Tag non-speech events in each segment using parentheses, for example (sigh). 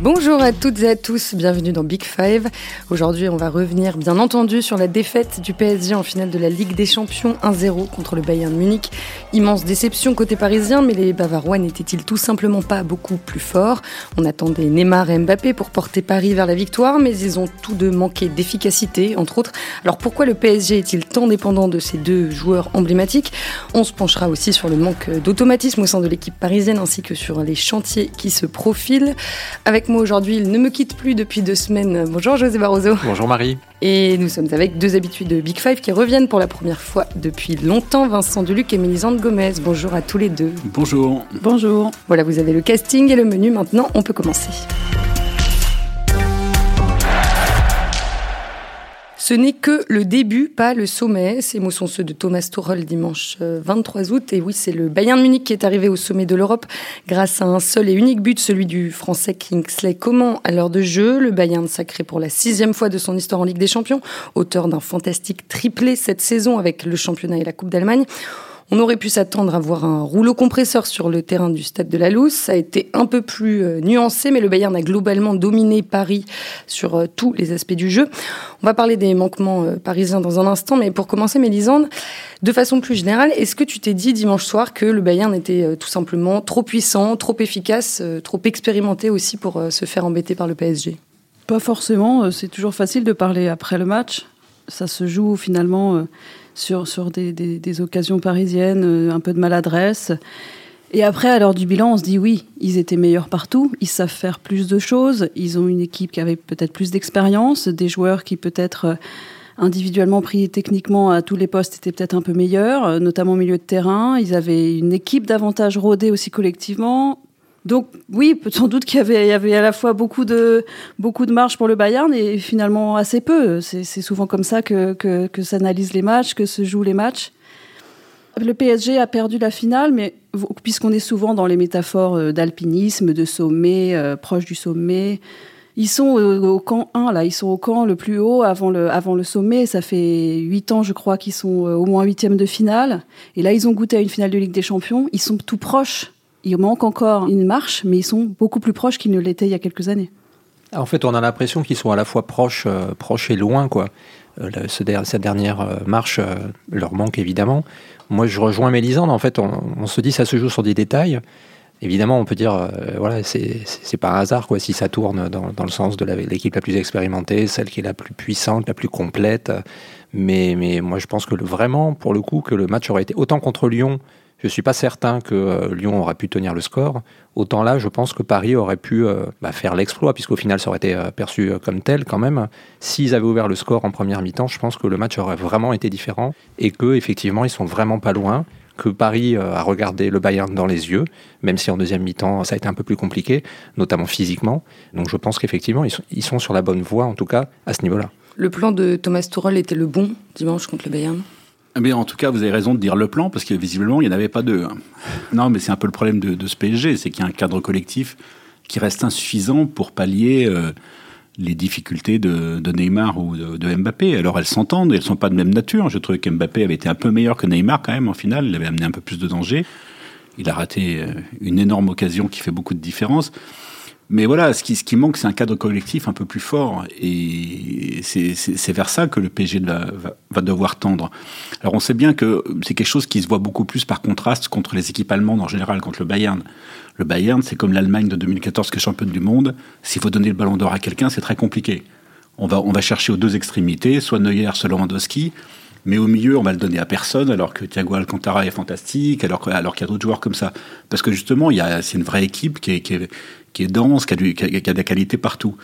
Bonjour à toutes et à tous, bienvenue dans Big Five. Aujourd'hui, on va revenir bien entendu sur la défaite du PSG en finale de la Ligue des Champions 1-0 contre le Bayern Munich. Immense déception côté parisien, mais les Bavarois n'étaient-ils tout simplement pas beaucoup plus forts? On attendait Neymar et Mbappé pour porter Paris vers la victoire, mais ils ont tous deux manqué d'efficacité, entre autres. Alors pourquoi le PSG est-il tant dépendant de ces deux joueurs emblématiques? On se penchera aussi sur le manque d'automatisme au sein de l'équipe parisienne ainsi que sur les chantiers qui se profilent. Avec moi aujourd'hui, il ne me quitte plus depuis deux semaines. Bonjour José Barroso. Bonjour Marie. Et nous sommes avec deux habitués de Big Five qui reviennent pour la première fois depuis longtemps, Vincent Deluc et Mélisande Gomez. Bonjour à tous les deux. Bonjour. Bonjour. Voilà, vous avez le casting et le menu. Maintenant, on peut commencer. Ce n'est que le début, pas le sommet. Ces mots sont ceux de Thomas Tuchel dimanche 23 euh, août. Et oui, c'est le Bayern Munich qui est arrivé au sommet de l'Europe grâce à un seul et unique but, celui du Français Kingsley Comment à l'heure de jeu. Le Bayern sacré pour la sixième fois de son histoire en Ligue des Champions, auteur d'un fantastique triplé cette saison avec le championnat et la Coupe d'Allemagne. On aurait pu s'attendre à voir un rouleau compresseur sur le terrain du stade de la Louse. Ça a été un peu plus euh, nuancé, mais le Bayern a globalement dominé Paris sur euh, tous les aspects du jeu. On va parler des manquements euh, parisiens dans un instant, mais pour commencer, Mélisande, de façon plus générale, est-ce que tu t'es dit dimanche soir que le Bayern était tout simplement trop puissant, trop efficace, trop expérimenté aussi pour se faire embêter par le PSG Pas forcément. C'est toujours facile de parler après le match. Ça se joue finalement sur, sur des, des, occasions parisiennes, euh, un peu de maladresse. Et après, à l'heure du bilan, on se dit oui, ils étaient meilleurs partout, ils savent faire plus de choses, ils ont une équipe qui avait peut-être plus d'expérience, des joueurs qui peut-être euh, individuellement pris techniquement à tous les postes étaient peut-être un peu meilleurs, euh, notamment au milieu de terrain. Ils avaient une équipe davantage rodée aussi collectivement. Donc oui, sans doute qu'il y avait, à la fois beaucoup de, beaucoup de marge pour le Bayern et finalement assez peu. C'est souvent comme ça que, que, que s'analysent les matchs, que se jouent les matchs. Le PSG a perdu la finale, mais puisqu'on est souvent dans les métaphores euh, d'alpinisme, de sommet, euh, proche du sommet, ils sont au, camp 1, là, ils sont au camp le plus haut avant le, avant le sommet. Ça fait 8 ans, je crois, qu'ils sont euh, au moins huitième de finale. Et là, ils ont goûté à une finale de Ligue des Champions. Ils sont tout proches il manque encore une marche, mais ils sont beaucoup plus proches qu'ils ne l'étaient il y a quelques années. En fait, on a l'impression qu'ils sont à la fois proches, euh, proches et loin, quoi. Euh, cette dernière euh, marche leur manque évidemment. Moi, je rejoins Mélisande. En fait, on, se dit ça se joue sur des détails. Évidemment, on peut dire, voilà, c'est pas un hasard, quoi, si ça tourne dans, le sens de l'équipe la, plus expérimentée, celle qui est la plus puissante, la plus complète. Mais, mais moi, je pense que vraiment, pour le coup, que le match aurait été autant contre Lyon je ne suis pas certain que euh, Lyon aurait pu tenir le score. Autant là, je pense que Paris aurait pu euh, bah, faire l'exploit, puisqu'au final, ça aurait été euh, perçu comme tel quand même. S'ils avaient ouvert le score en première mi-temps, je pense que le match aurait vraiment été différent et que effectivement, ils sont vraiment pas loin que Paris a regardé le Bayern dans les yeux, même si en deuxième mi-temps ça a été un peu plus compliqué, notamment physiquement. Donc je pense qu'effectivement ils ils sont sur la bonne voie, en tout cas à ce niveau-là. Le plan de Thomas Tuchel était le bon dimanche contre le Bayern? Mais en tout cas, vous avez raison de dire le plan, parce que visiblement, il n'y en avait pas deux. Hein. Non, mais c'est un peu le problème de, ce PSG, c'est qu'il y a un cadre collectif qui reste insuffisant pour pallier euh, les difficultés de, Neymar ou de, Mbappé. Alors elles s'entendent, elles ne sont pas de même nature. Je trouvais qu'Mbappé avait été un peu meilleur que Neymar quand même en finale, il avait amené un peu plus de danger. Il a raté euh, une énorme occasion qui fait beaucoup de différence. Mais voilà, ce qui, ce qui manque, c'est un cadre collectif un peu plus fort. Et c'est vers ça que le PSG va, va, devoir tendre. Alors on sait bien que c'est quelque chose qui se voit beaucoup plus par contraste contre les équipes allemandes en général, contre le Bayern. Le Bayern, c'est comme l'Allemagne de 2014 qui est championne du monde. S'il faut donner le ballon d'or à quelqu'un, c'est très compliqué. On va, on va chercher aux deux extrémités, soit Neuer, soit Lewandowski. Mais au milieu, on va le donner à personne, alors que Thiago Alcantara est fantastique, alors, qu'il y a d'autres joueurs comme ça. Parce que justement, c'est une vraie équipe qui est, dense, qui a, du, qui, a, des qualités partout.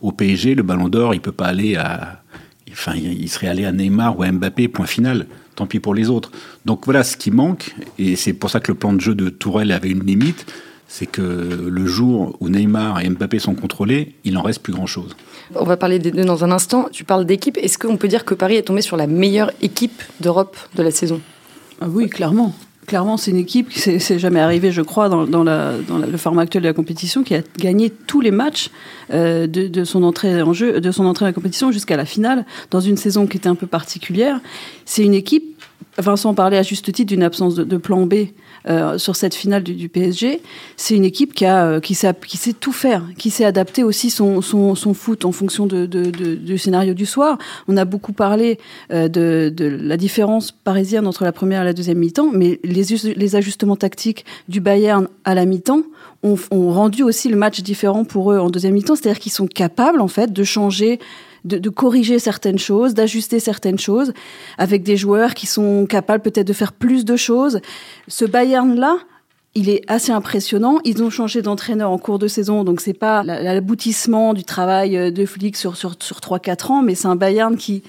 Au PSG, le Ballon d'Or, il peut pas aller à, enfin, il serait allé à Neymar ou à Mbappé, point final. Tant pis pour les autres. Donc voilà ce qui manque, et c'est pour ça que le plan de jeu de Tourelle avait une limite, c'est que le jour où Neymar et Mbappé sont contrôlés, il n'en reste plus grand-chose. On va parler des deux dans un instant. Tu parles d'équipe. Est-ce qu'on peut dire que Paris est tombé sur la meilleure équipe d'Europe de la saison? Ah Oui, clairement. Clairement, c'est une équipe qui s'est jamais arrivée, je crois, dans, dans, la, dans le format actuel de la compétition, qui a gagné tous les matchs euh, de, de, son entrée en jeu, de son entrée à la compétition jusqu'à la finale, dans une saison qui était un peu particulière. C'est une équipe Vincent parlait à juste titre d'une absence de, plan B euh, sur cette finale du, PSG. C'est une équipe qui, a, euh, qui, sait, qui sait tout faire, qui sait adapter aussi son, son, son foot en fonction de, de, du scénario du soir. On a beaucoup parlé euh, de, de, la différence parisienne entre la première et la deuxième mi-temps, mais les, les ajustements tactiques du Bayern à la mi-temps ont, ont rendu aussi le match différent pour eux en deuxième mi-temps. C'est-à-dire qu'ils sont capables en fait de changer de, corriger certaines choses, d'ajuster certaines choses, avec des joueurs qui sont capables peut-être de faire plus de choses. Ce Bayern-là, il est assez impressionnant. Ils ont changé d'entraîneur en cours de saison, donc c'est pas l'aboutissement du travail de Flick sur, sur, sur 3-4 ans, mais c'est un Bayern qui,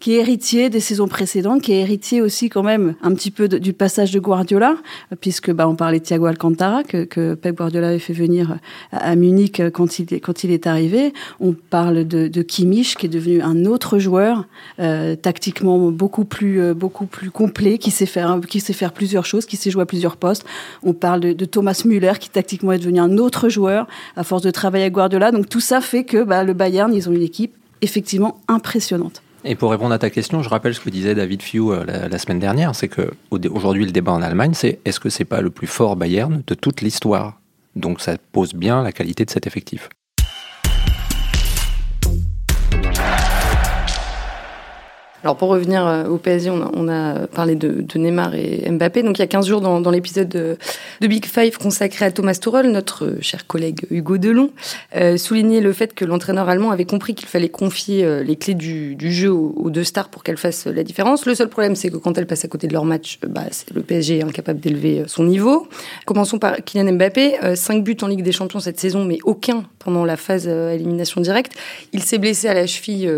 qui est héritier des saisons précédentes, qui est héritier aussi quand même un petit peu du passage de Guardiola, puisque bah, on parlait de Thiago Alcantara que, que Pep Guardiola avait fait venir à, Munich quand il, quand il est arrivé. On parle de, de Kimmich qui est devenu un autre joueur euh, tactiquement beaucoup plus euh, beaucoup plus complet, qui sait faire qui sait faire plusieurs choses, qui sait jouer à plusieurs postes. On parle de, de Thomas Müller qui tactiquement est devenu un autre joueur à force de travailler avec Guardiola. Donc tout ça fait que bah, le Bayern ils ont une équipe effectivement impressionnante. Et pour répondre à ta question, je rappelle ce que disait David Few euh, la, semaine dernière, c'est que aujourd'hui le débat en Allemagne, c'est est-ce que c'est pas le plus fort Bayern de toute l'histoire? Donc ça pose bien la qualité de cet effectif. Alors pour revenir euh, au PSG, on a, parlé de, Neymar et Mbappé. Donc il y a 15 jours dans, l'épisode de, Big Five consacré à Thomas Tuchel, notre cher collègue Hugo Delon euh, soulignait le fait que l'entraîneur allemand avait compris qu'il fallait confier euh, les clés du, jeu aux, deux stars pour qu'elles fassent la différence. Le seul problème, c'est que quand elles passent à côté de leur match, bah, le PSG est incapable d'élever son niveau. Commençons par Kylian Mbappé, 5 buts en Ligue des Champions cette saison, mais aucun pendant la phase élimination directe. Il s'est blessé à la cheville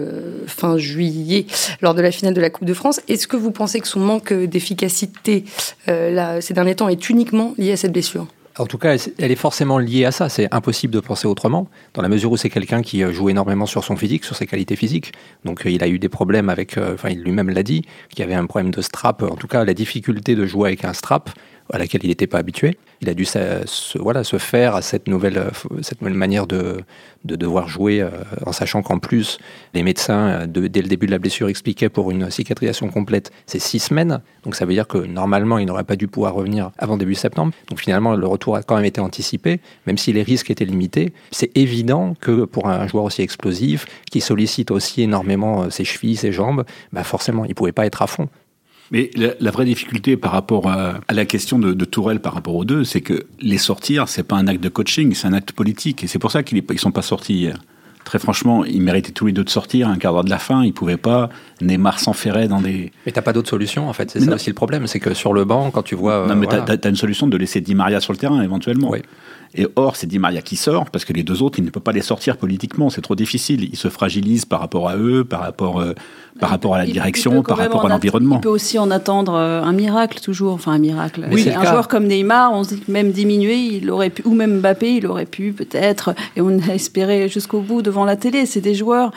fin juillet de la finale de la Coupe de France. Est-ce que vous pensez que son manque d'efficacité euh, ces derniers temps est uniquement lié à cette blessure? En tout cas, elle est forcément liée à ça. C'est impossible de penser autrement, dans la mesure où c'est quelqu'un qui euh, joue énormément sur son physique, sur ses qualités physiques. Donc, euh, il a eu des problèmes avec, enfin, il lui-même l'a dit, qu'il y avait un problème de strap. En tout cas, la difficulté de jouer avec un strap, à laquelle il n'était pas habitué. Il a dû se, voilà, se faire à cette nouvelle, euh, cette nouvelle manière de, de devoir jouer, euh, en sachant qu'en plus, les médecins, euh, dès le début de la blessure, expliquaient pour une cicatrisation complète, c'est six semaines. Donc ça veut dire que normalement, il n'aurait pas dû pouvoir revenir avant début septembre. Donc finalement, le retour a quand même été anticipé, même si les risques étaient limités. C'est évident que pour un joueur aussi explosif, qui sollicite aussi énormément ses chevilles, ses jambes, bah forcément, il ne pouvait pas être à fond. Mais la, vraie difficulté par rapport à, la question de, de, Tourelle par rapport aux deux, c'est que les sortir, c'est pas un acte de coaching, c'est un acte politique. Et c'est pour ça qu'ils ne sont pas sortis hier. Très franchement, ils méritaient tous les deux de sortir un quart d'heure de la fin. Ils pouvaient pas. Neymar s'enferrait dans des. Mais t'as pas d'autre solution en fait. C'est ça aussi le problème, c'est que sur le banc, quand tu vois. Non, mais tu as, une solution de laisser Di Maria sur le terrain éventuellement. Oui. Et or, c'est Di Maria qui sort, parce que les deux autres, il ne peut pas les sortir politiquement, c'est trop difficile. Ils se fragilisent par rapport à eux, par rapport, euh, par rapport à la direction, par rapport à l'environnement. Il peut aussi en attendre euh, un miracle, toujours. Enfin, un miracle. Oui, un joueur comme Neymar, on se dit que même diminué, il aurait pu, ou même Mbappé, il aurait pu peut-être, et on a espéré jusqu'au bout devant la télé. C'est des joueurs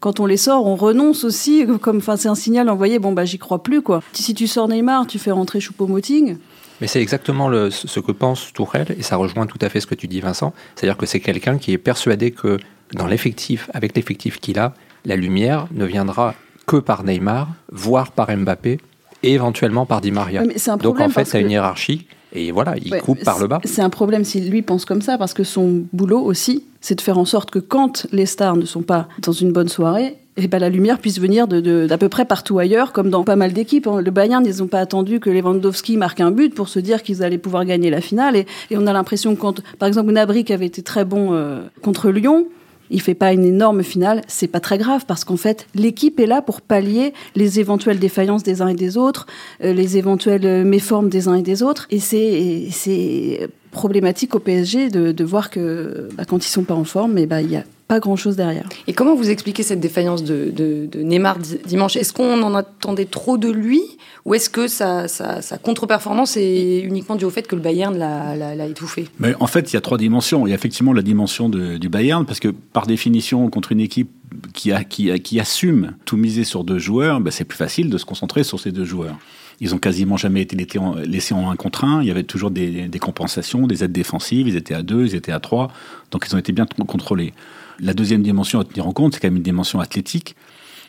quand on les sort, on renonce aussi, comme, enfin, c'est un signal envoyé, bon, bah, j'y crois plus, quoi. Si tu sors Neymar, tu fais rentrer Choupo-Moting, mais c'est exactement le, ce que pense Tourelle, et ça rejoint tout à fait ce que tu dis, Vincent. C'est-à-dire que c'est quelqu'un qui est persuadé que dans l'effectif, avec l'effectif qu'il a, la lumière ne viendra que par Neymar, voire par Mbappé, et éventuellement par Di Maria. Donc en fait, c'est une hiérarchie. Et voilà, il coupe par le bas. C'est un problème s'il lui pense comme ça, parce que son boulot aussi, c'est de faire en sorte que quand les stars ne sont pas dans une bonne soirée, et eh ben, la lumière puisse venir d'à de, peu près partout ailleurs, comme dans pas mal d'équipes. Hein. Le Bayern, ils n'ont pas attendu que Lewandowski marque un but pour se dire qu'ils allaient pouvoir gagner la finale. Et, on a l'impression que quand, par exemple, Gnabry qui avait été très bon euh, contre Lyon, il fait pas une énorme finale, c'est pas très grave parce qu'en fait l'équipe est là pour pallier les éventuelles défaillances des uns et des autres, euh, les éventuelles euh, méformes des uns et des autres, et c'est problématique au PSG de, voir que bah, quand ils sont pas en forme, mais bah il y a pas grand-chose derrière. Et comment vous expliquez cette défaillance de, de, Neymar dimanche? Est-ce qu'on en attendait trop de lui? Ou est-ce que sa, sa, contre-performance est uniquement due au fait que le Bayern l'a étouffé? Mais En fait, il y a trois dimensions. Il y a effectivement la dimension du Bayern, parce que par définition, contre une équipe qui, a, qui, qui assume tout miser sur deux joueurs, ben, c'est plus facile de se concentrer sur ces deux joueurs. Ils ont quasiment jamais été laissés en un contre un. Il y avait toujours des, des compensations, des aides défensives. Ils étaient à deux, ils étaient à trois. Donc ils ont été bien contrôlés. La deuxième dimension à tenir en compte, c'est quand même une dimension athlétique.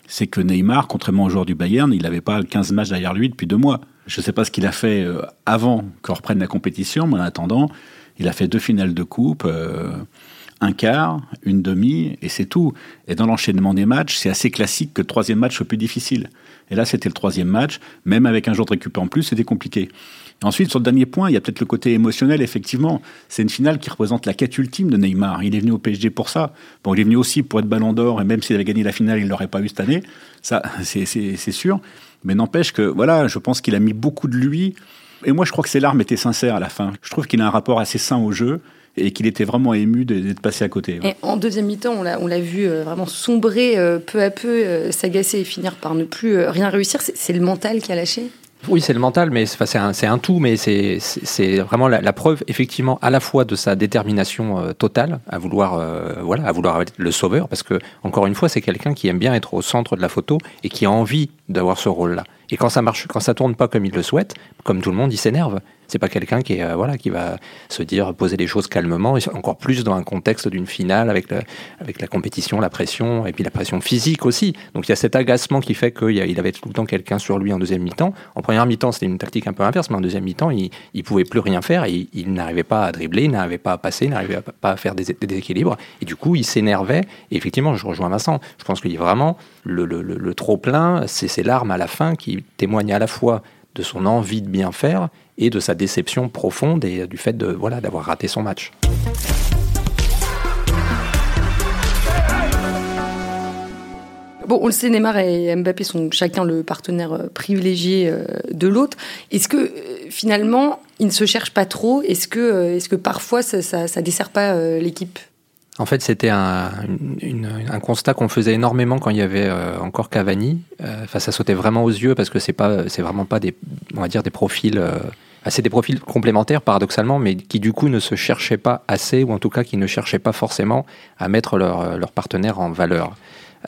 c'est que Neymar, contrairement aux joueurs du Bayern, il n'avait pas 15 matchs derrière lui depuis deux mois. Je ne sais pas ce qu'il a fait euh, avant qu'on reprenne la compétition, mais en attendant, il a fait deux finales de coupe, euh, un quart, une demi, et c'est tout. Et dans l'enchaînement des matchs, c'est assez classique que le troisième match soit plus difficile. Et là, c'était le troisième match. Même avec un jour de récup en plus, c'était compliqué. Ensuite, sur le dernier point, il y a peut-être le côté émotionnel, effectivement. C'est une finale qui représente la quête ultime de Neymar. Il est venu au PSG pour ça. Bon, il est venu aussi pour être ballon d'or, et même s'il avait gagné la finale, il ne l'aurait pas eu cette année. Ça, (laughs) c'est sûr. Mais n'empêche que, voilà, je pense qu'il a mis beaucoup de lui. Et moi, je crois que ses larmes étaient sincères à la fin. Je trouve qu'il a un rapport assez sain au jeu et qu'il était vraiment ému d'être passé à côté. Et en deuxième mi-temps, on l'a vu euh, vraiment sombrer euh, peu à peu, euh, s'agacer et finir par ne plus rien réussir. C'est le mental qui a lâché? Oui, c'est le mental, mais c'est un, un, tout, mais c'est vraiment la, preuve, effectivement, à la fois de sa détermination totale à vouloir, voilà, à vouloir être le sauveur, parce que encore une fois, c'est quelqu'un qui aime bien être au centre de la photo et qui a envie d'avoir ce rôle-là. Et quand ça marche, quand ça tourne pas comme il le souhaite, comme tout le monde, il s'énerve. C'est pas quelqu'un qui est euh, voilà qui va se dire poser les choses calmement, et encore plus dans un contexte d'une finale avec la, avec la compétition, la pression et puis la pression physique aussi. Donc il y a cet agacement qui fait qu'il il avait tout le temps quelqu'un sur lui en deuxième mi-temps. En première mi-temps, c'était une tactique un peu inverse, mais en deuxième mi-temps, il, il pouvait plus rien faire et il, n'arrivait pas à dribbler, il n'arrivait pas à passer, il n'arrivait pas à faire des, déséquilibres. Et du coup, il s'énervait. Et effectivement, je rejoins Vincent. Je pense qu'il y a vraiment le, le, le trop plein, c'est ses larmes à la fin qui témoignent à la fois de son envie de bien faire et de sa déception profonde et du fait de voilà d'avoir raté son match. Bon, on le sait, Neymar et Mbappé sont chacun le partenaire euh, privilégié euh, de l'autre. Est-ce que euh, finalement, ils ne se cherchent pas trop? Est-ce que, est que parfois ça, ça, dessert pas l'équipe? En fait, c'était un, constat qu'on faisait énormément quand il y avait encore Cavani. Enfin, ça sautait vraiment aux yeux parce que c'est pas, c'est vraiment pas des, on va dire, des profils c'est des profils complémentaires paradoxalement, mais qui du coup ne se cherchaient pas assez, ou en tout cas qui ne cherchaient pas forcément à mettre leur, euh, leur partenaire en valeur.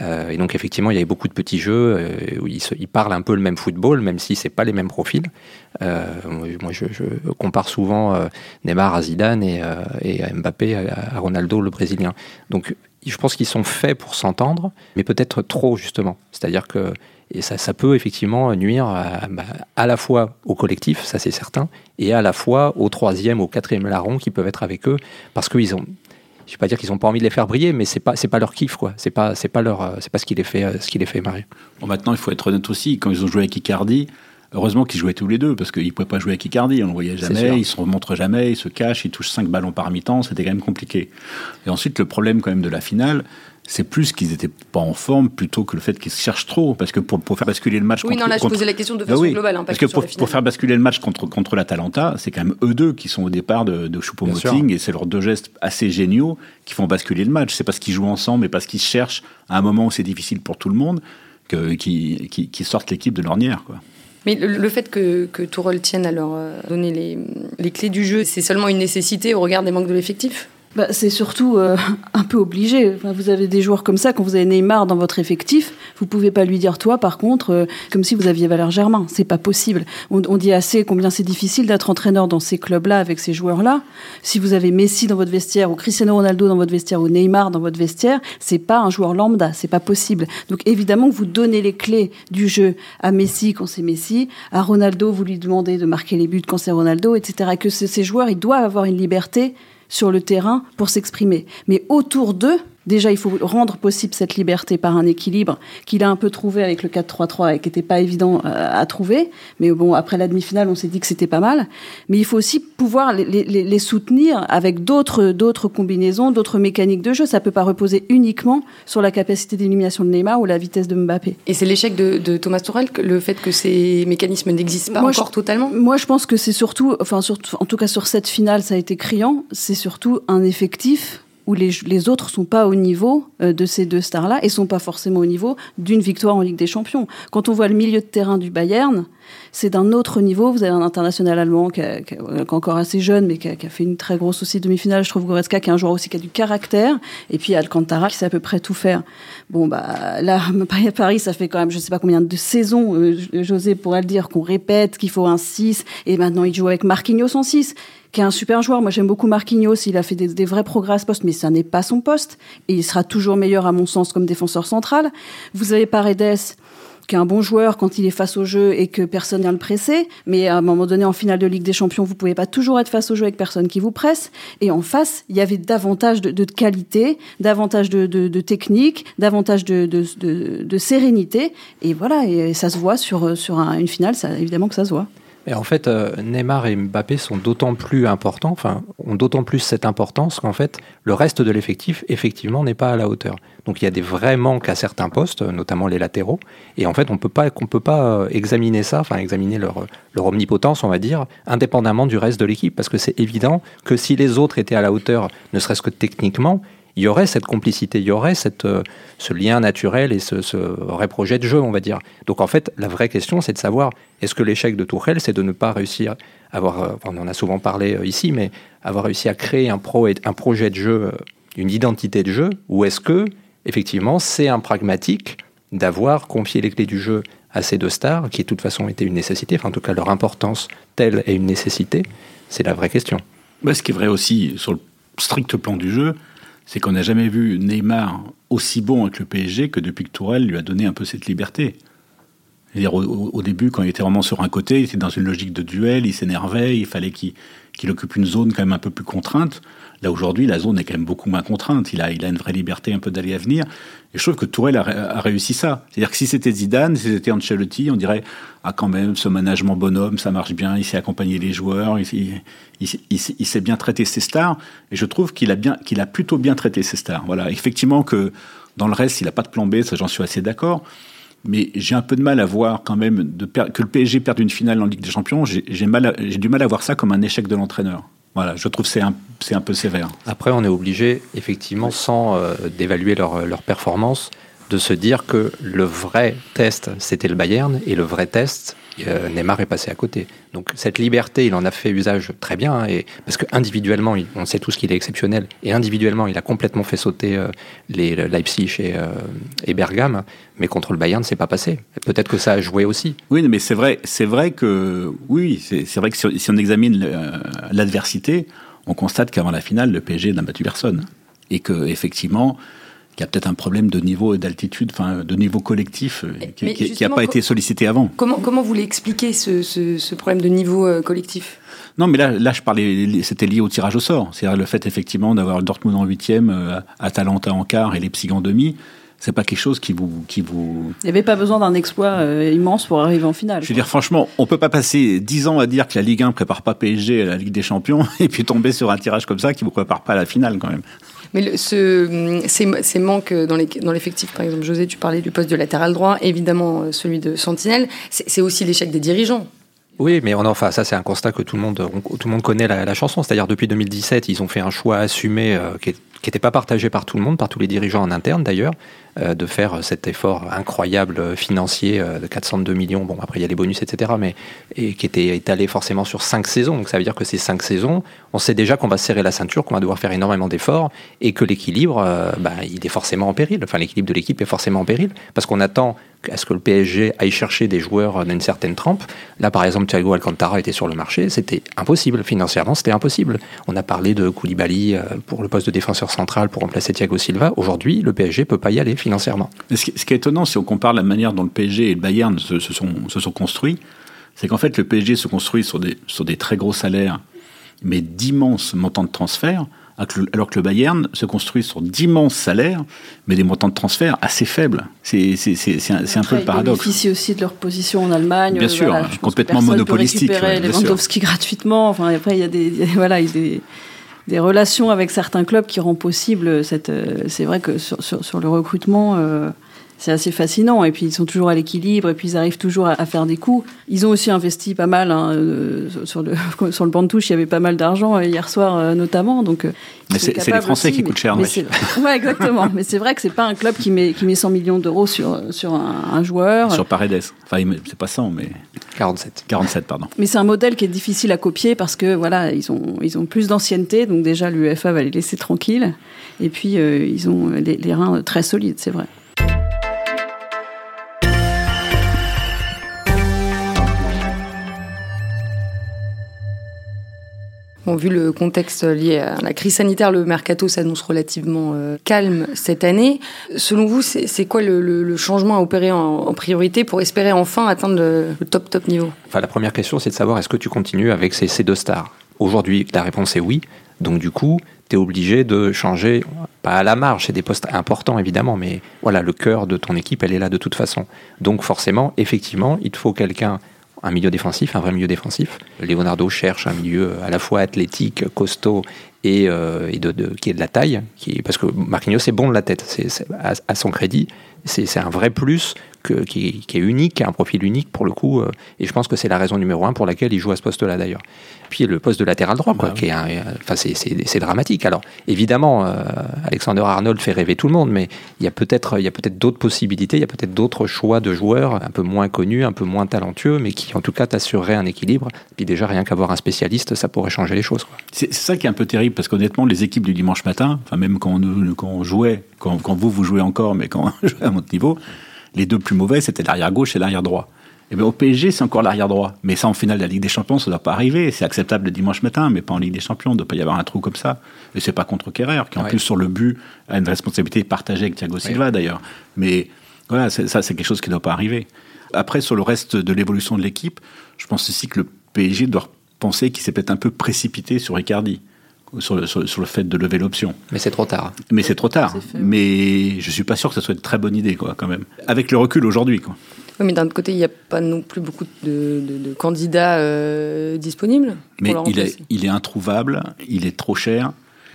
Euh, et donc effectivement, il y avait beaucoup de petits jeux euh, où ils, parlent un peu le même football, même si c'est pas les mêmes profils. Moi, je, compare souvent Neymar à Zidane et, et Mbappé à, à, Ronaldo, le Brésilien. Donc je pense qu'ils sont faits pour s'entendre, mais peut-être trop justement. C'est-à-dire que et ça, ça, peut effectivement nuire à, bah, à, la fois au collectif, ça c'est certain, et à la fois au troisième, au quatrième larron qui peuvent être avec eux, parce qu'ils ont, je vais pas dire qu'ils n'ont pas envie de les faire briller, mais c'est pas c'est pas leur kiff quoi. C'est pas c'est pas leur c'est pas ce qui les fait ce qui les fait marrer. Bon maintenant il faut être honnête aussi quand ils ont joué avec Icardi, Heureusement qu'ils jouaient tous les deux, parce qu'ils ne pouvaient pas jouer avec Icardi, on ne le voyait jamais, ils ne se remontrent jamais, ils se cachent, ils touchent 5 ballons par mi-temps, c'était quand même compliqué. Et ensuite, le problème quand même de la finale, c'est plus qu'ils n'étaient pas en forme plutôt que le fait qu'ils se cherchent trop. Parce que pour, pour faire basculer le match oui, contre. non, là, je posais la question de façon globale. Hein, parce que pour, pour, faire basculer le match contre, contre l'Atalanta, c'est quand même eux deux qui sont au départ de, de Choupo-Moting et c'est leurs deux gestes assez géniaux qui font basculer le match. C'est parce qu'ils jouent ensemble et parce qu'ils se cherchent à un moment où c'est difficile pour tout le monde que, qui, qui, qui sortent l'équipe de l'ornière, quoi. Mais le, fait que, que Tourelle tienne à leur euh, donner les, les clés du jeu, c'est seulement une nécessité au regard des manques de l'effectif? Bah, c'est surtout euh, (laughs) un peu obligé. vous avez des joueurs comme ça, quand vous avez Neymar dans votre effectif, vous pouvez pas lui dire toi, par contre, euh, comme si vous aviez Valère Germain. C'est pas possible. On, on, dit assez combien c'est difficile d'être entraîneur dans ces clubs-là avec ces joueurs-là. Si vous avez Messi dans votre vestiaire ou Cristiano Ronaldo dans votre vestiaire ou Neymar dans votre vestiaire, c'est pas un joueur lambda. C'est pas possible. Donc évidemment vous donnez les clés du jeu à Messi quand c'est Messi, à Ronaldo vous lui demandez de marquer les buts quand c'est Ronaldo, etc. Et que ces joueurs, ils doivent avoir une liberté sur le terrain pour s'exprimer. Mais autour d'eux, Déjà, il faut rendre possible cette liberté par un équilibre qu'il a un peu trouvé avec le 4-3-3 et qui n'était pas évident euh, à trouver. Mais bon, après la demi-finale, on s'est dit que c'était pas mal. Mais il faut aussi pouvoir les, les, les soutenir avec d'autres, d'autres combinaisons, d'autres mécaniques de jeu. Ça peut pas reposer uniquement sur la capacité d'élimination de Neymar ou la vitesse de Mbappé. Et c'est l'échec de, de, Thomas Tuchel, le fait que ces mécanismes n'existent pas moi, encore totalement Moi, je pense que c'est surtout, enfin, surtout, en tout cas sur cette finale, ça a été criant. C'est surtout un effectif où les, les autres sont pas au niveau euh, de ces deux stars-là et sont pas forcément au niveau d'une victoire en Ligue des Champions. Quand on voit le milieu de terrain du Bayern, c'est d'un autre niveau. Vous avez un international allemand qui, est encore assez jeune, mais qui a, qui a, fait une très grosse aussi demi-finale. Je trouve Goretzka qui est un joueur aussi qui a du caractère. Et puis Alcantara qui sait à peu près tout faire. Bon, bah là, (laughs) à Paris, ça fait quand même je sais pas combien de saisons, euh, José pourrait le dire, qu'on répète qu'il faut un 6. Et maintenant, il joue avec Marquinhos en 6 qui est un super joueur. Moi, j'aime beaucoup Marquinhos. Il a fait des, des, vrais progrès à ce poste, mais ça n'est pas son poste. Et il sera toujours meilleur, à mon sens, comme défenseur central. Vous avez Paredes, qui est un bon joueur quand il est face au jeu et que personne vient le presser. Mais à un moment donné, en finale de Ligue des Champions, vous pouvez pas toujours être face au jeu avec personne qui vous presse. Et en face, il y avait davantage de, qualité, davantage de, technique, davantage de, sérénité. Et voilà, et ça se voit sur, sur un, une finale, ça, évidemment que ça se voit. Et en fait, euh, Neymar et Mbappé sont d'autant plus importants, enfin, ont d'autant plus cette importance qu'en fait, le reste de l'effectif, effectivement, n'est pas à la hauteur. Donc il y a des vrais manques à certains postes, notamment les latéraux. Et en fait, on peut pas, qu'on peut pas euh, examiner ça, enfin, examiner leur, leur omnipotence, on va dire, indépendamment du reste de l'équipe. Parce que c'est évident que si les autres étaient à la hauteur, ne serait-ce que techniquement, il y aurait cette complicité, il y aurait euh, ce lien naturel et ce, vrai projet de jeu, on va dire. Donc en fait, la vraie question, c'est de savoir, est-ce que l'échec de Tourelle, c'est de ne pas réussir à avoir, euh, on en a souvent parlé euh, ici, mais avoir réussi à créer un, pro un projet de jeu, une identité de jeu, ou est-ce que, effectivement, c'est un pragmatique d'avoir confié les clés du jeu à ces deux stars, qui de toute façon était une nécessité, enfin en tout cas leur importance telle est une nécessité, c'est la vraie question. Bah, ce qui est vrai aussi sur le strict plan du jeu, c'est qu'on n'a jamais vu Neymar aussi bon avec le PSG que depuis que Tourelle lui a donné un peu cette liberté. Au, au, début, quand il était vraiment sur un côté, il était dans une logique de duel, il s'énervait, il fallait qu'il qu occupe une zone quand même un peu plus contrainte. Là, aujourd'hui, la zone est quand même beaucoup moins contrainte. Il a, il a une vraie liberté un peu d'aller à venir. Et je trouve que Tourelle a, réussi ça. C'est-à-dire que si c'était Zidane, si c'était Ancelotti, on dirait, ah, quand même, ce management bonhomme, ça marche bien, il sait accompagner les joueurs, il, il, sait bien traiter ses stars. Et je trouve qu'il a, bien, qu'il a plutôt bien traité ses stars. Voilà. Effectivement, que dans le reste, il n'a pas de plan B, ça, j'en suis assez d'accord mais j'ai un peu de mal à voir quand même que le PSG perde une finale en Ligue des Champions. J'ai du mal à voir ça comme un échec de l'entraîneur. Voilà, je trouve que c'est un, un, peu sévère. Après, on est obligé, effectivement, sans euh, d'évaluer leur, leur performance, de se dire que le vrai test, c'était le Bayern, et le vrai test, euh, Neymar est passé à côté. Donc cette liberté, il en a fait usage très bien, hein, et, parce que individuellement, on sait tous qu'il est exceptionnel, et individuellement, il a complètement fait sauter euh, les Leipzig et, euh, Bergame, mais contre le Bayern, c'est pas passé. Peut-être que ça a joué aussi. Oui, mais c'est vrai, c'est vrai que oui, c'est vrai que si, si on examine l'adversité, on constate qu'avant la finale, le PSG n'a battu personne, et que effectivement qu'il y a peut-être un problème de niveau et d'altitude, enfin de niveau collectif euh, qui n'a pas été sollicité avant. Comment, comment vous l'expliquez ce, ce, ce, problème de niveau euh, collectif? Non, mais là, là, je parlais, c'était lié au tirage au sort. C'est-à-dire le fait effectivement d'avoir Dortmund en huitième, euh, Atalanta en quart et Leipzig en demi. C'est pas quelque chose qui vous, qui vous. Il n'y avait pas besoin d'un exploit euh, immense pour arriver en finale. Je veux dire, franchement, on peut pas passer dix ans à dire que la Ligue 1 prépare pas PSG à la Ligue des Champions (laughs) et puis tomber sur un tirage comme ça qui vous prépare pas à la finale quand même. Mais ce, ces, ces, manques dans l'effectif, par exemple, José, tu parlais du poste de latéral droit, évidemment euh, celui de Sentinelle, c'est aussi l'échec des dirigeants. Oui, mais enfin, ça c'est un constat que tout le monde, tout le monde connaît la, chanson. C'est-à-dire depuis 2017, ils ont fait un choix assumé euh, qui n'était pas partagé par tout le monde, par tous les dirigeants en interne d'ailleurs, euh, de faire cet effort incroyable financier euh, de 402 millions. Bon, après il y a les bonus, etc. Mais qui était étalé forcément sur cinq saisons. Donc ça veut dire que ces cinq saisons, on sait déjà qu'on va serrer la ceinture, qu'on va devoir faire énormément d'efforts et que l'équilibre, euh, bah, il est forcément en péril. Enfin, l'équilibre de l'équipe est forcément en péril parce qu'on attend à ce que le PSG aille chercher des joueurs d'une certaine trempe. Là, par exemple, Thiago Alcantara était sur le marché, c'était impossible financièrement, c'était impossible. On a parlé de Koulibaly pour le poste de défenseur central pour remplacer Thiago Silva. Aujourd'hui, le PSG peut pas y aller financièrement. Ce qui, est étonnant, si on compare la manière dont le PSG et le Bayern se, sont, construits, c'est qu'en fait, le PSG se construit sur des, sur des très gros salaires, mais d'immenses montants de transfert, alors que le Bayern se construit sur d'immenses salaires, mais des montants de transfert assez faibles. C'est un, un peu le paradoxe. Ils bénéficient aussi de leur position en Allemagne. Bien sûr, voilà, complètement monopolistique. Peut récupérer Lewandowski (laughs) gratuitement. Enfin, après, il y a des, voilà, il y a des, des relations avec certains clubs qui rendent possible cette. Euh, c'est vrai que sur, sur, sur le recrutement, euh, c'est assez fascinant. Et puis ils sont toujours à l'équilibre, et puis ils arrivent toujours à, à, faire des coups. Ils ont aussi investi pas mal hein, euh, sur le (laughs) sur le banc de touche. Il y avait pas mal d'argent euh, hier soir euh, notamment. Donc mais c'est les Français aussi, qui coûtent cher. Mais, mais ouais, exactement. mais c'est vrai que c'est pas un club qui met qui met 100 millions d'euros sur sur un, un, joueur. Sur Paredes. Enfin, c'est pas 100, mais 47. 47, pardon. Mais c'est un modèle qui est difficile à copier parce que voilà, ils ont ils ont plus d'ancienneté, donc déjà l'UEFA va les laisser tranquilles. Et puis euh, ils ont les, les reins très solides, c'est vrai. Vu le contexte lié à la crise sanitaire, le mercato s'annonce relativement euh, calme cette année. Selon vous, c'est quoi le, changement à opérer en, priorité pour espérer enfin atteindre le, top top niveau? Enfin, la première question, c'est de savoir est-ce que tu continues avec ces, ces deux stars? Aujourd'hui, la réponse est oui. Donc du coup, tu es obligé de changer, pas à la marge, c'est des postes importants évidemment, mais voilà, le cœur de ton équipe, elle est là de toute façon. Donc forcément, effectivement, il te faut quelqu'un un milieu défensif, un vrai milieu défensif. Leonardo cherche un milieu à la fois athlétique, costaud et, euh, et de, qui est de la taille, qui, parce que Marquinhos est bon de la tête, c'est, à, son crédit, c'est, un vrai plus que, qui, qui, est unique, qui a un profil unique pour le coup, euh, et je pense que c'est la raison numéro un pour laquelle il joue à ce poste-là d'ailleurs. Puis le poste de latéral droit, quoi, bah, qui est, un, enfin c'est, dramatique. Alors évidemment, euh, Alexander Arnold fait rêver tout le monde, mais il y a peut-être, il y a peut-être d'autres possibilités, il y a peut-être d'autres choix de joueurs un peu moins connus, un peu moins talentueux, mais qui en tout cas t'assureraient un équilibre. Puis déjà rien qu'avoir un spécialiste, ça pourrait changer les choses. C'est, c'est ça qui est un peu terrible parce qu'honnêtement, les équipes du dimanche matin, enfin même quand on, quand on jouait, quand, quand, vous vous jouez encore, mais quand (laughs) on jouait à notre niveau, les deux plus mauvais c'était l'arrière gauche et l'arrière droit. Et bien au PSG, c'est encore l'arrière droit. Mais ça, en finale de la Ligue des Champions, ça ne doit pas arriver. C'est acceptable le dimanche matin, mais pas en Ligue des Champions. Il ne doit pas y avoir un trou comme ça. Et c'est pas contre Kerrer, qui en ouais. plus sur le but a une responsabilité partagée avec Thiago Silva ouais. d'ailleurs. Mais voilà, ça, c'est quelque chose qui ne doit pas arriver. Après, sur le reste de l'évolution de l'équipe, je pense aussi que le PSG doit penser qu'il s'est peut-être un peu précipité sur Icardi. Sur le, sur, sur le, fait de lever l'option. Mais c'est trop tard. Mais c'est trop tard. Fait, mais je suis pas sûr que ce soit une très bonne idée, quoi, quand même. Avec le recul aujourd'hui, quoi. Oui, mais d'un autre côté, il n'y a pas non plus beaucoup de, de, de candidats euh, disponibles. Mais il est, il est introuvable, il est trop cher.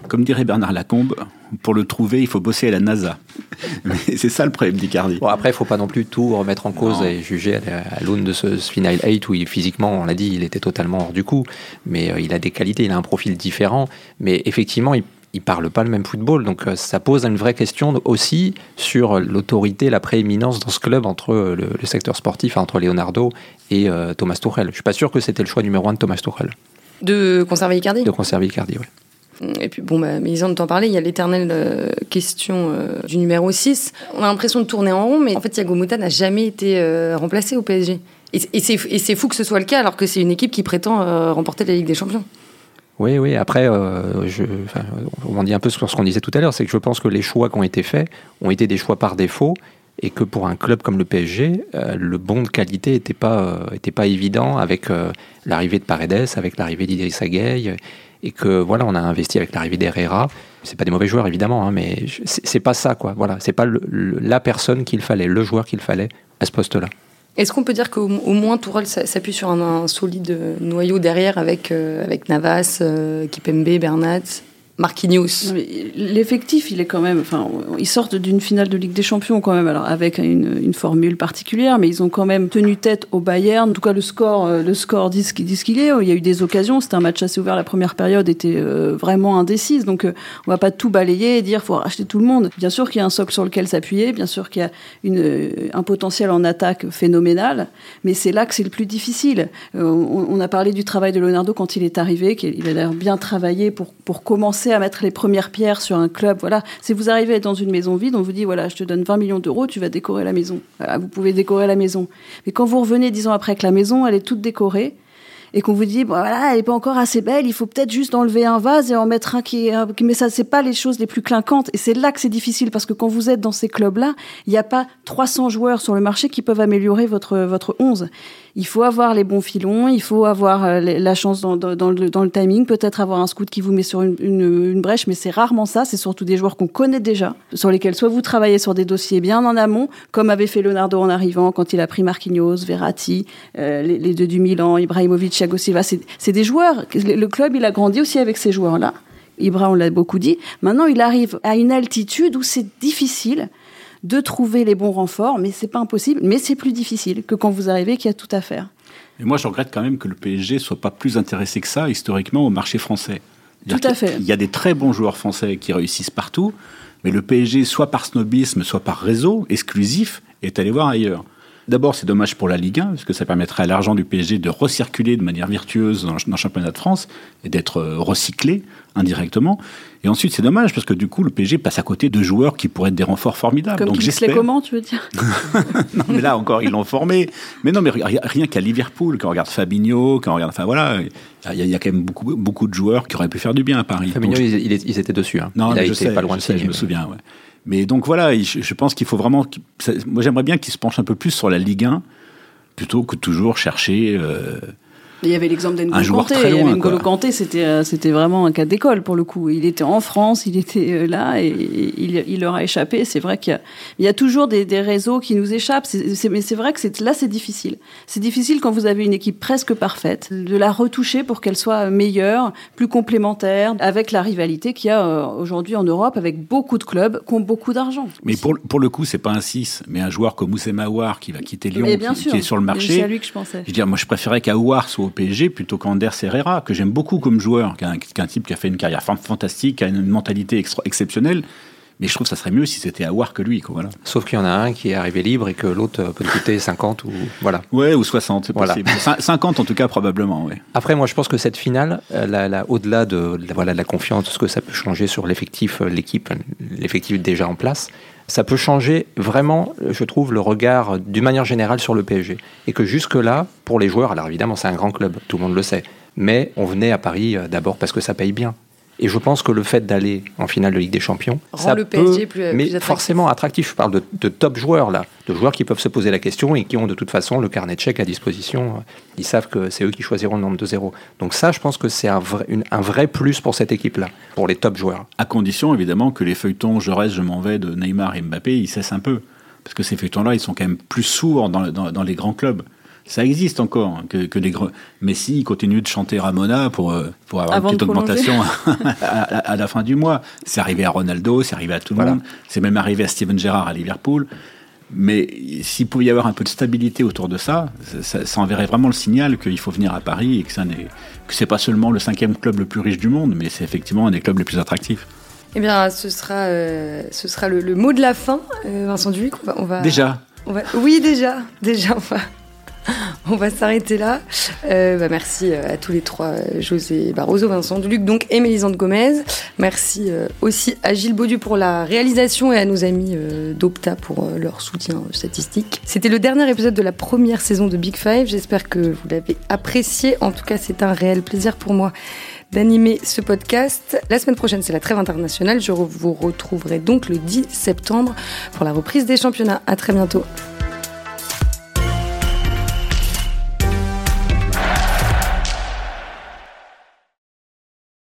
Comme dirait Bernard Lacombe, pour le trouver, il faut bosser à la NASA. (laughs) c'est ça le problème d'Icardi. Bon, après, il ne faut pas non plus tout remettre en cause non. et juger à l'aune de ce, ce, Final 8 où il, physiquement, on l'a dit, il était totalement hors du coup. Mais euh, il a des qualités, il a un profil différent. Mais effectivement, il ils parlent pas le même football. Donc euh, ça pose une vraie question aussi sur l'autorité, la prééminence dans ce club entre le, le secteur sportif, entre Leonardo et euh, Thomas Tuchel. Je suis pas sûr que c'était le choix numéro un de Thomas Tuchel. De conserver Icardi? De conserver Icardi, oui. Et puis bon, bah, mais ils en ont parlé, il y a l'éternelle euh, question euh, du numéro 6. On a l'impression de tourner en rond, mais en fait, Thiago Motta n'a jamais été euh, remplacé au PSG. Et, c'est fou que ce soit le cas, alors que c'est une équipe qui prétend remporter la Ligue des Champions. Oui, oui. Après, je, on dit un peu sur ce qu'on disait tout à l'heure, c'est que je pense que les choix qui ont été faits ont été des choix par défaut et que pour un club comme le PSG, euh, le bon de qualité n'était pas, euh, pas évident avec euh, l'arrivée de Paredes, avec l'arrivée d'Idrissa Gueye, et que voilà, on a investi avec l'arrivée d'Herrera. C'est pas des mauvais joueurs évidemment, hein, mais c'est pas ça quoi. Voilà, c'est pas la personne qu'il fallait, le joueur qu'il fallait à ce poste-là. Est-ce qu'on peut dire qu'au moins Tourelle s'appuie sur un, un, solide noyau derrière avec, avec Navas, Kipembe, Bernat? Marquinhos. L'effectif, il est quand même. Enfin, ils sortent d'une finale de Ligue des Champions quand même, alors avec une, une, formule particulière, mais ils ont quand même tenu tête au Bayern. En tout cas, le score, euh, le score dit ce qu'il qu est. Il y a eu des occasions. C'était un match assez ouvert. La première période était euh, vraiment indécise, donc euh, on va pas tout balayer et dire faut racheter tout le monde. Bien sûr qu'il y a un socle sur lequel s'appuyer. Bien sûr qu'il y a une, euh, un potentiel en attaque phénoménal, mais c'est là que c'est le plus difficile. On, on, a parlé du travail de Leonardo quand il est arrivé, qu'il a d'ailleurs bien travaillé pour pour commencer à mettre les premières pierres sur un club. Voilà, si vous arrivez dans une maison vide, on vous dit voilà, je te donne 20 millions d'euros, tu vas décorer la maison. Voilà, vous pouvez décorer la maison. Mais quand vous revenez dix ans après que la maison, elle est toute décorée, et qu'on vous dit bon, voilà elle n'est pas encore assez belle il faut peut-être juste enlever un vase et en mettre un qui est mais ça c'est pas les choses les plus clinquantes et c'est là que c'est difficile parce que quand vous êtes dans ces clubs là il n'y a pas 300 joueurs sur le marché qui peuvent améliorer votre votre 11 il faut avoir les bons filons, il faut avoir euh, la chance dans, dans, le, timing, peut-être avoir un scout qui vous met sur une, une, brèche, mais c'est rarement ça. C'est surtout des joueurs qu'on connaît déjà, sur lesquels soit vous travaillez sur des dossiers bien en amont, comme avait fait Leonardo en arrivant quand il a pris Marquinhos, Verratti, euh, les, deux du Milan, Ibrahimovic, Thiago Silva. C'est des joueurs. Le club, il a grandi aussi avec ces joueurs-là. Ibra, on l'a beaucoup dit. Maintenant, il arrive à une altitude où c'est difficile de trouver les bons renforts, mais c'est pas impossible, mais c'est plus difficile que quand vous arrivez qu'il y a tout à faire. Et moi, je regrette quand même que le PSG soit pas plus intéressé que ça, historiquement, au marché français. Tout à fait. Il y a des très bons joueurs français qui réussissent partout, mais le PSG, soit par snobisme, soit par réseau exclusif, est allé voir ailleurs. D'abord, c'est dommage pour la Ligue 1, parce que ça permettrait à l'argent du PSG de recirculer de manière virtueuse dans, le championnat de France et d'être euh, recyclé indirectement. Et ensuite, c'est dommage, parce que du coup, le PSG passe à côté de joueurs qui pourraient être des renforts formidables. Comme Donc j'espère. comment, tu veux dire (laughs) (laughs) Non, mais là encore, ils l'ont formé. Mais non, mais rien qu'à Liverpool, quand on regarde Fabinho, quand on regarde. Enfin voilà, il y, a quand même beaucoup, beaucoup de joueurs qui auraient pu faire du bien à Paris. Fabinho, ils, étaient dessus. Hein. Non, je sais, pas loin de sais, je me souviens. Ouais. Mais donc voilà, je, pense qu'il faut vraiment. Moi, j'aimerais bien qu'il se penche un peu plus sur la Ligue 1 plutôt que toujours chercher. Euh, il y avait l'exemple d'Engolo Kanté. N'Golo Kanté, c'était euh, c'était vraiment un cas d'école pour le coup. Il était en France, il était euh, là et, il, il, leur a échappé. C'est vrai qu'il y, y, a toujours des, des, réseaux qui nous échappent. mais c'est vrai que c'est là c'est difficile. C'est difficile quand vous avez une équipe presque parfaite de la retoucher pour qu'elle soit meilleure, plus complémentaire, avec la rivalité qu'il y a euh, aujourd'hui en Europe avec beaucoup de clubs qui ont beaucoup d'argent. Mais pour, pour le coup, c'est pas un 6, mais un joueur comme Moussé Mawar qui va quitter Lyon, qui, est sur le marché. C'est à lui que je pensais. Je veux dire, moi je préférais qu'Aouar soit au PSG plutôt qu'Ander Herrera, que j'aime beaucoup comme joueur, qu'un type qui a fait une carrière fantastique, qui a une mentalité exceptionnelle. Mais je trouve que ça serait mieux si c'était Aouar que lui. Quoi, voilà. Sauf qu'il y en a un qui est arrivé libre et que l'autre peut coûter 50 ou voilà. Ouais, ou 60, c'est possible. 50 en tout cas probablement. Ouais. Après, moi, je pense que cette finale, euh, au-delà de, voilà, de la confiance, ce que ça peut changer sur l'effectif, euh, l'équipe, l'effectif déjà en place, ça peut changer vraiment, je trouve, le regard d'une manière générale sur le PSG. Et que jusque-là, pour les joueurs, alors évidemment, c'est un grand club, tout le monde le sait, mais on venait à Paris euh, d'abord parce que ça paye bien. Et je pense que le fait d'aller en finale de Ligue des Champions, Rend ça le PSG plus, mais attractif. forcément attractif. Je parle de, top joueurs là, de joueurs qui peuvent se poser la question et qui ont de toute façon le carnet de chèques à disposition. Ils savent que c'est eux qui choisiront le nombre de zéro. Donc ça, je pense que c'est un vrai, un vrai plus pour cette équipe-là, pour les top joueurs. À condition évidemment que les feuilletons je reste, je m'en vais de Neymar et Mbappé, ils cessent un peu. Parce que ces feuilletons-là, ils sont quand même plus sourds dans, dans les grands clubs ça existe encore, hein, que, que les Messi continue de chanter Ramona pour, euh, pour avoir une petite augmentation (laughs) à, la fin du mois. C'est arrivé à Ronaldo, c'est arrivé à tout le monde. C'est même arrivé à Steven Gerrard à Liverpool. Mais s'il pouvait y avoir un peu de stabilité autour de ça, ça, enverrait vraiment le signal qu'il faut venir à Paris et que, ça que c'est pas seulement le cinquième club le plus riche du monde, mais c'est effectivement un des clubs les plus attractifs. Eh bien, ce sera, euh, ce sera le, mot de la fin, euh, Vincent Duc. On va, déjà on va, Oui, déjà. Déjà, on va, on va s'arrêter là. Euh, bah, merci euh, à tous les trois, euh, José Barroso, Vincent Duluc donc, et Mélisande Gomez. Merci aussi à Gilles Baudu pour la réalisation et à nos amis d'Opta pour leur soutien statistique. C'était le dernier épisode de la première saison de Big Five. J'espère que vous l'avez apprécié. En tout cas, c'est un réel plaisir pour moi d'animer ce podcast. La semaine prochaine, c'est la trêve internationale. Je vous retrouverai donc le 10 septembre pour la reprise des championnats. À très bientôt.